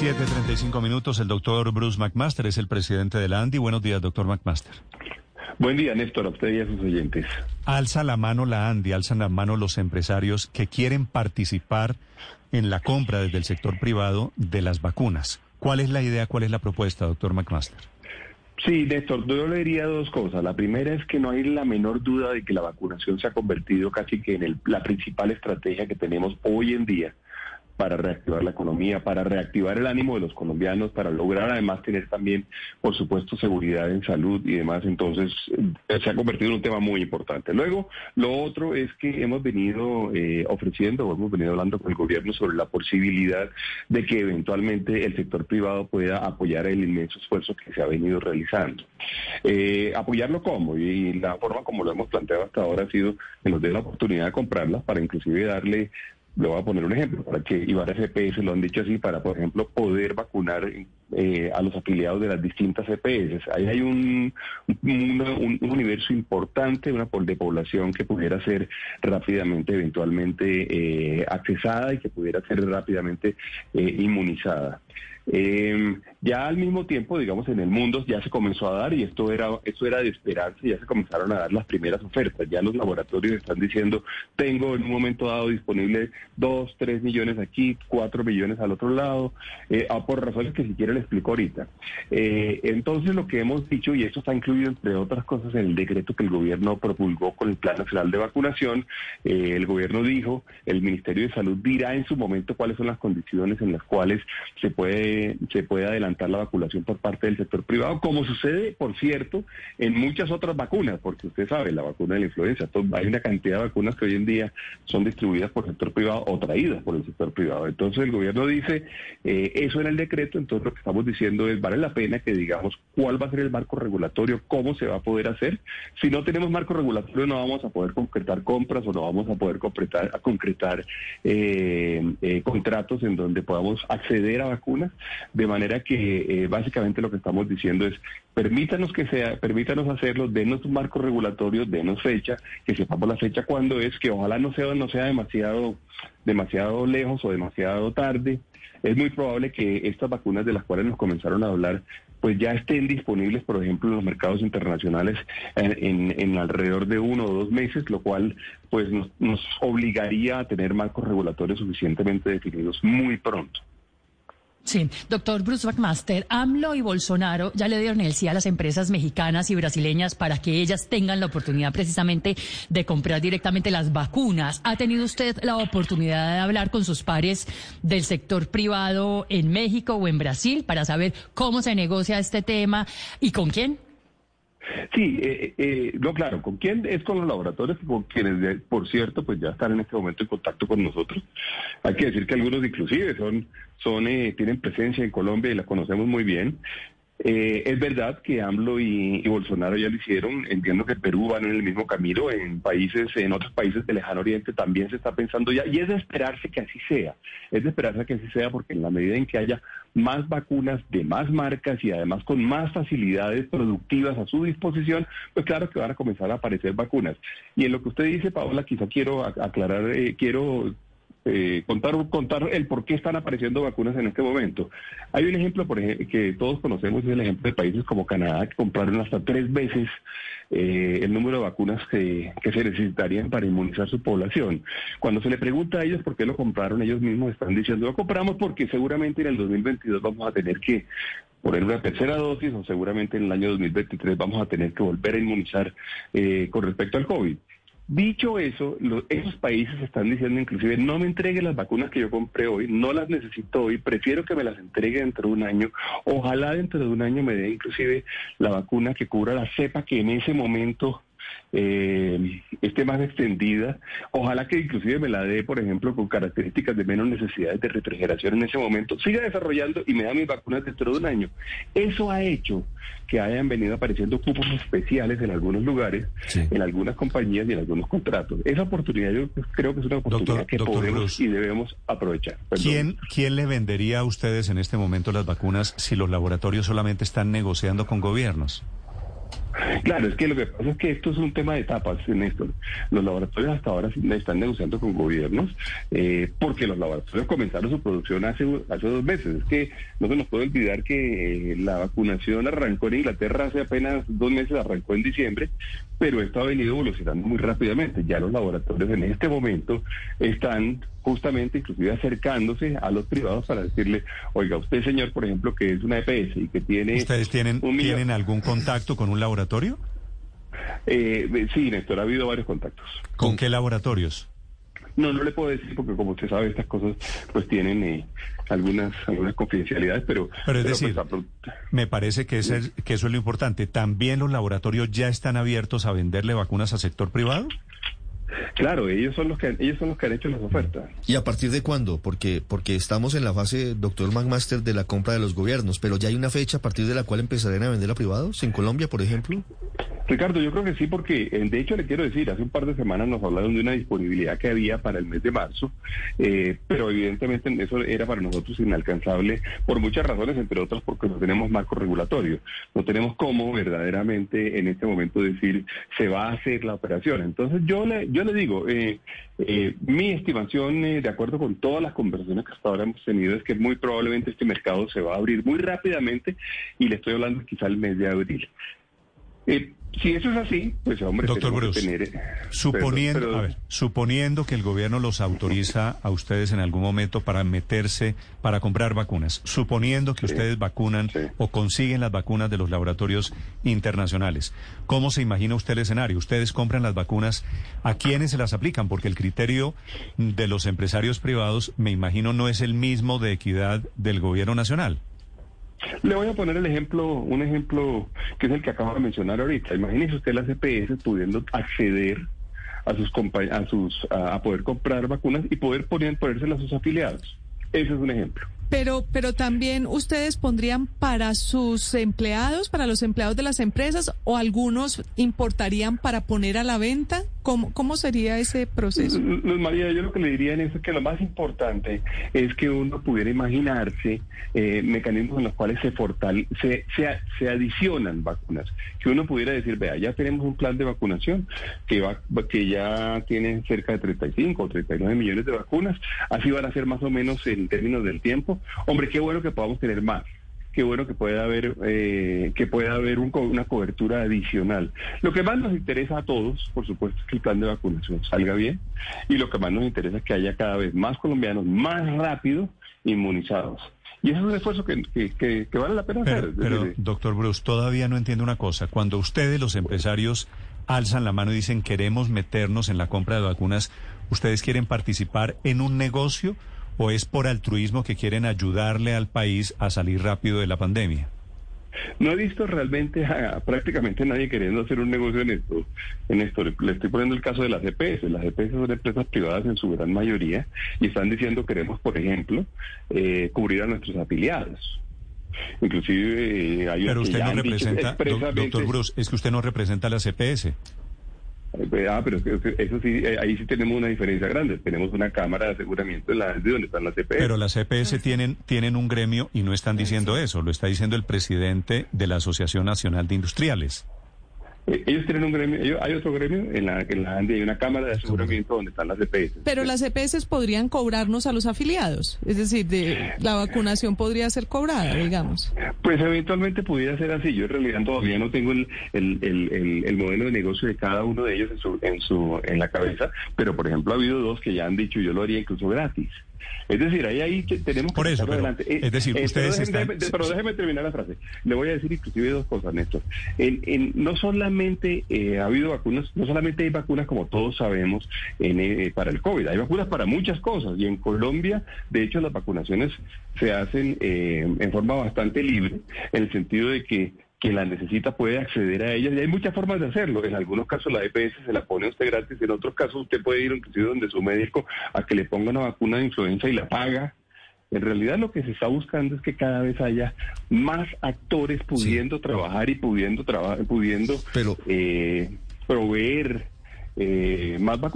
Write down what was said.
7.35 minutos. El doctor Bruce McMaster es el presidente de la ANDI. Buenos días, doctor McMaster. Buen día, Néstor, a usted y a sus oyentes. Alza la mano la ANDI, alzan la mano los empresarios que quieren participar en la compra desde el sector privado de las vacunas. ¿Cuál es la idea, cuál es la propuesta, doctor McMaster? Sí, Néstor, yo le diría dos cosas. La primera es que no hay la menor duda de que la vacunación se ha convertido casi que en la principal estrategia que tenemos hoy en día para reactivar la economía, para reactivar el ánimo de los colombianos, para lograr además tener también, por supuesto, seguridad en salud y demás. Entonces, eh, se ha convertido en un tema muy importante. Luego, lo otro es que hemos venido eh, ofreciendo, o hemos venido hablando con el gobierno sobre la posibilidad de que eventualmente el sector privado pueda apoyar el inmenso esfuerzo que se ha venido realizando. Eh, ¿Apoyarlo cómo? Y la forma como lo hemos planteado hasta ahora ha sido que nos dé la oportunidad de comprarla para inclusive darle le voy a poner un ejemplo, para que Ibarra CPS lo han dicho así, para, por ejemplo, poder vacunar eh, a los afiliados de las distintas CPS. Ahí hay un, un, universo importante una de población que pudiera ser rápidamente, eventualmente, eh, accesada y que pudiera ser rápidamente eh, inmunizada. Eh, ya al mismo tiempo, digamos, en el mundo ya se comenzó a dar, y esto era, esto era de esperanza, ya se comenzaron a dar las primeras ofertas. Ya los laboratorios están diciendo, tengo en un momento dado disponible dos, tres millones aquí, cuatro millones al otro lado, eh, ah, por razones que si quiere le explico ahorita. Eh, entonces lo que hemos dicho, y esto está incluido entre otras cosas en el decreto que el gobierno propulgó con el Plan Nacional de Vacunación, eh, el gobierno dijo, el Ministerio de Salud dirá en su momento cuáles son las condiciones en las cuales se puede se puede adelantar la vacunación por parte del sector privado, como sucede, por cierto, en muchas otras vacunas, porque usted sabe, la vacuna de la influenza, hay una cantidad de vacunas que hoy en día son distribuidas por el sector privado o traídas por el sector privado. Entonces el gobierno dice, eh, eso en el decreto, entonces lo que estamos diciendo es, vale la pena que digamos cuál va a ser el marco regulatorio, cómo se va a poder hacer. Si no tenemos marco regulatorio no vamos a poder concretar compras o no vamos a poder concretar, concretar eh, eh, contratos en donde podamos acceder a vacunas de manera que eh, básicamente lo que estamos diciendo es permítanos que sea, permítanos hacerlo, denos un marco regulatorio, denos fecha, que sepamos la fecha cuándo es, que ojalá no sea, no sea demasiado, demasiado lejos o demasiado tarde. Es muy probable que estas vacunas de las cuales nos comenzaron a hablar pues ya estén disponibles, por ejemplo, en los mercados internacionales en, en, alrededor de uno o dos meses, lo cual pues nos, nos obligaría a tener marcos regulatorios suficientemente definidos muy pronto. Sí, doctor Bruce McMaster, AMLO y Bolsonaro ya le dieron el sí a las empresas mexicanas y brasileñas para que ellas tengan la oportunidad precisamente de comprar directamente las vacunas. ¿Ha tenido usted la oportunidad de hablar con sus pares del sector privado en México o en Brasil para saber cómo se negocia este tema y con quién? Sí, eh, eh, no, claro, ¿con quién? Es con los laboratorios, con quienes, por cierto, pues ya están en este momento en contacto con nosotros. Hay que decir que algunos inclusive son, son eh, tienen presencia en Colombia y la conocemos muy bien. Eh, es verdad que AMLO y, Bolsonaro ya lo hicieron. Entiendo que Perú van en el mismo camino. En países, en otros países del lejano oriente también se está pensando ya. Y es de esperarse que así sea. Es de esperarse que así sea porque en la medida en que haya más vacunas de más marcas y además con más facilidades productivas a su disposición, pues claro que van a comenzar a aparecer vacunas. Y en lo que usted dice, Paola, quizá quiero aclarar, eh, quiero eh, contar, contar el por qué están apareciendo vacunas en este momento. Hay un ejemplo, por ejemplo, que todos conocemos, es el ejemplo de países como Canadá, que compraron hasta tres veces eh, el número de vacunas que, que, se necesitarían para inmunizar su población. Cuando se le pregunta a ellos por qué lo compraron, ellos mismos están diciendo, lo compramos porque seguramente en el 2022 vamos a tener que poner una tercera dosis o seguramente en el año 2023 vamos a tener que volver a inmunizar eh, con respecto al COVID. Dicho eso, esos países están diciendo inclusive, no me entregue las vacunas que yo compré hoy, no las necesito hoy, prefiero que me las entregue dentro de un año. Ojalá dentro de un año me dé inclusive la vacuna que cubra la cepa que en ese momento eh, esté más extendida. Ojalá que inclusive me la dé, por ejemplo, con características de menos necesidades de refrigeración en ese momento. Siga desarrollando y me da mis vacunas dentro de un año. Eso ha hecho que hayan venido apareciendo cupos especiales en algunos lugares, en algunas compañías y en algunos contratos. Esa oportunidad yo creo que es una oportunidad que podemos y debemos aprovechar. ¿Quién, ¿Quién le vendería a ustedes en este momento las vacunas si los laboratorios solamente están negociando con gobiernos? Claro, es que lo que pasa es que esto es un tema de etapas, Néstor. Los laboratorios hasta ahora están negociando con gobiernos eh, porque los laboratorios comenzaron su producción hace, hace dos meses. Es que no se nos puede olvidar que eh, la vacunación arrancó en Inglaterra hace apenas dos meses, arrancó en diciembre, pero esto ha venido evolucionando muy rápidamente. Ya los laboratorios en este momento están justamente inclusive acercándose a los privados para decirle, oiga, usted señor, por ejemplo, que es una EPS y que tiene... ¿Ustedes tienen, ¿tienen algún contacto con un laboratorio? Eh, sí, Néstor, ha habido varios contactos. ¿Con qué laboratorios? No, no le puedo decir porque como usted sabe estas cosas pues tienen eh, algunas algunas confidencialidades, pero... Pero es decir, pues, me parece que, es que eso es lo importante. ¿También los laboratorios ya están abiertos a venderle vacunas al sector privado? Claro, ellos son los que ellos son los que han hecho las ofertas. ¿Y a partir de cuándo? Porque porque estamos en la fase, doctor McMaster, de la compra de los gobiernos, pero ya hay una fecha a partir de la cual empezarán a vender a privados en Colombia, por ejemplo. Ricardo, yo creo que sí, porque eh, de hecho le quiero decir, hace un par de semanas nos hablaron de una disponibilidad que había para el mes de marzo, eh, pero evidentemente eso era para nosotros inalcanzable por muchas razones, entre otras porque no tenemos marco regulatorio, no tenemos cómo verdaderamente en este momento decir se va a hacer la operación. Entonces yo le yo le digo, eh, mi estimación, de acuerdo con todas las conversaciones que hasta ahora hemos tenido, es que muy probablemente este mercado se va a abrir muy rápidamente y le estoy hablando quizá el mes de abril. Eh, si eso es así, pues hombre, doctor Bruce, tener, eh, suponiendo, A ver, suponiendo que el gobierno los autoriza a ustedes en algún momento para meterse, para comprar vacunas, suponiendo que ustedes vacunan o consiguen las vacunas de los laboratorios internacionales, ¿cómo se imagina usted el escenario? Ustedes compran las vacunas, ¿a quiénes se las aplican? Porque el criterio de los empresarios privados, me imagino, no es el mismo de equidad del gobierno nacional. Le voy a poner el ejemplo, un ejemplo que es el que acabo de mencionar ahorita. Imagínese usted las EPS pudiendo acceder a sus a sus a, poder comprar vacunas y poder poner, ponérselas a sus afiliados. Ese es un ejemplo. Pero, pero también ustedes pondrían para sus empleados, para los empleados de las empresas, o algunos importarían para poner a la venta. ¿Cómo, cómo sería ese proceso? María, yo lo que le diría en eso es que lo más importante es que uno pudiera imaginarse eh, mecanismos en los cuales se, fortale se, se, adicionan vacunas. Que uno pudiera decir, vea, ya tenemos un plan de vacunación que, va, que ya tiene cerca de 35 o 39 millones de vacunas. Así van a ser más o menos en términos del tiempo. Hombre, qué bueno que podamos tener más qué bueno que pueda haber eh, que pueda haber una cobertura adicional. Lo que más nos interesa a todos, por supuesto, es que el plan de vacunación salga bien y lo que más nos interesa es que haya cada vez más colombianos más rápido inmunizados. Y eso es un esfuerzo que, que, vale la pena hacer. Pero, doctor Bruce, todavía no entiendo una cosa. Cuando ustedes, los empresarios, alzan la mano y dicen queremos meternos en la compra de vacunas, ¿ustedes quieren participar en un negocio? O es por altruismo que quieren ayudarle al país a salir rápido de la pandemia? No he visto realmente a, prácticamente nadie queriendo hacer un negocio en esto. En esto le estoy poniendo el caso de las EPS. Las EPS son empresas privadas en su gran mayoría y están diciendo queremos, por ejemplo, eh, cubrir a nuestros afiliados. Inclusive eh, hay Pero usted no representa, doctor Bruce, es que usted no representa a las EPS. Eh, ah, pero eso sí, eh, ahí sí tenemos una diferencia grande. Tenemos una cámara de aseguramiento en la de donde están las CPS. Pero las CPS tienen, tienen un gremio y no están diciendo eso, lo está diciendo el presidente de la Asociación Nacional de Industriales. Ellos tienen un gremio, hay otro gremio en la, en la hay una cámara de aseguramiento donde están las EPS. Pero las EPS podrían cobrarnos a los afiliados, es decir, de, la vacunación podría ser cobrada, digamos. Pues eventualmente pudiera ser así. Yo en realidad todavía no tengo el, el, el, el modelo de negocio de cada uno de ellos en su, en su en la cabeza, pero por ejemplo ha habido dos que ya han dicho yo lo haría incluso gratis. Es decir, ahí, ahí tenemos Por eso, adelante. Es decir, eh, ustedes pero, déjeme, terminar la frase. Le voy a decir inclusive dos cosas, Néstor. En, no solamente eh, ha habido vacunas, no solamente hay vacunas como todos sabemos en, eh, para el COVID, hay vacunas para muchas cosas. Y en Colombia, de hecho, las vacunaciones se hacen en forma bastante libre, en el sentido de que quien la necesita puede acceder a ellas y hay muchas formas de hacerlo. En algunos casos la EPS se la pone a usted gratis, en otros casos usted puede ir inclusive donde su médico a que le ponga una vacuna de influenza y la paga. En realidad lo que se está buscando es que cada vez haya más actores pudiendo trabajar y pudiendo trabajar, pudiendo eh, proveer eh, más vacunas.